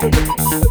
Thank you.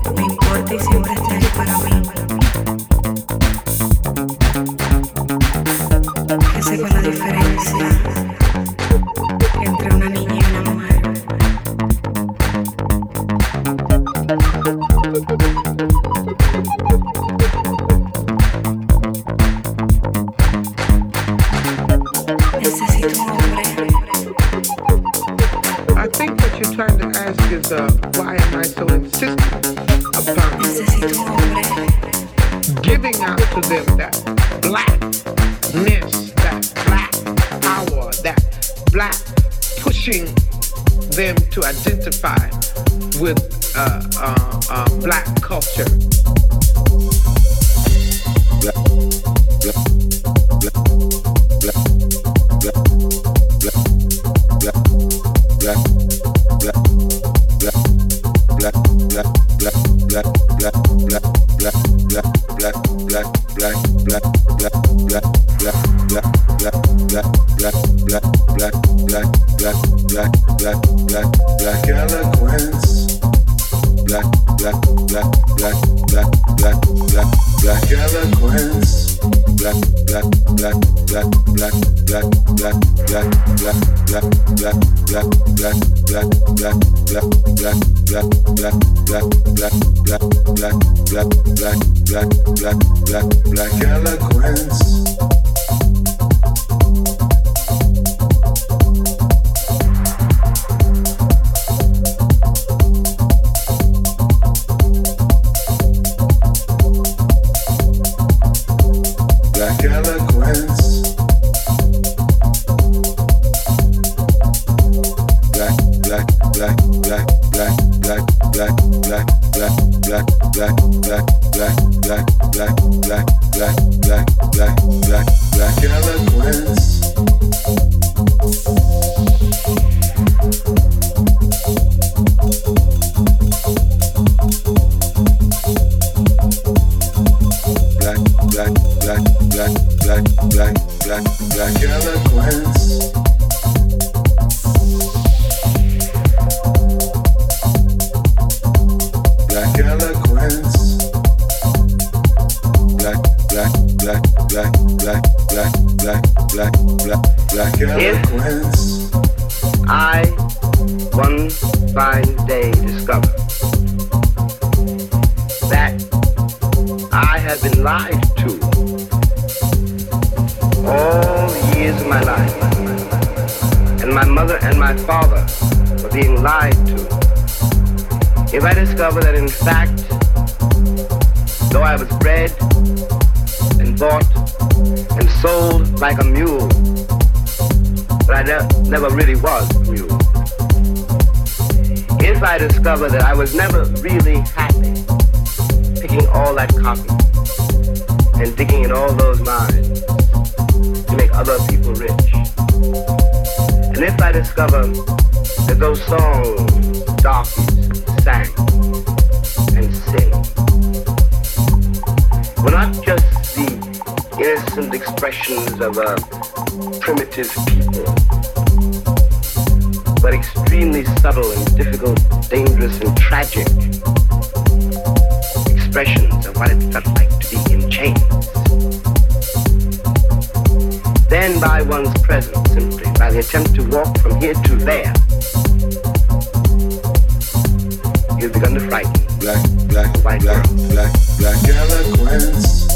by one's presence simply, by the attempt to walk from here to there, you've begun to frighten black, black, white black, girls. black, black eloquence.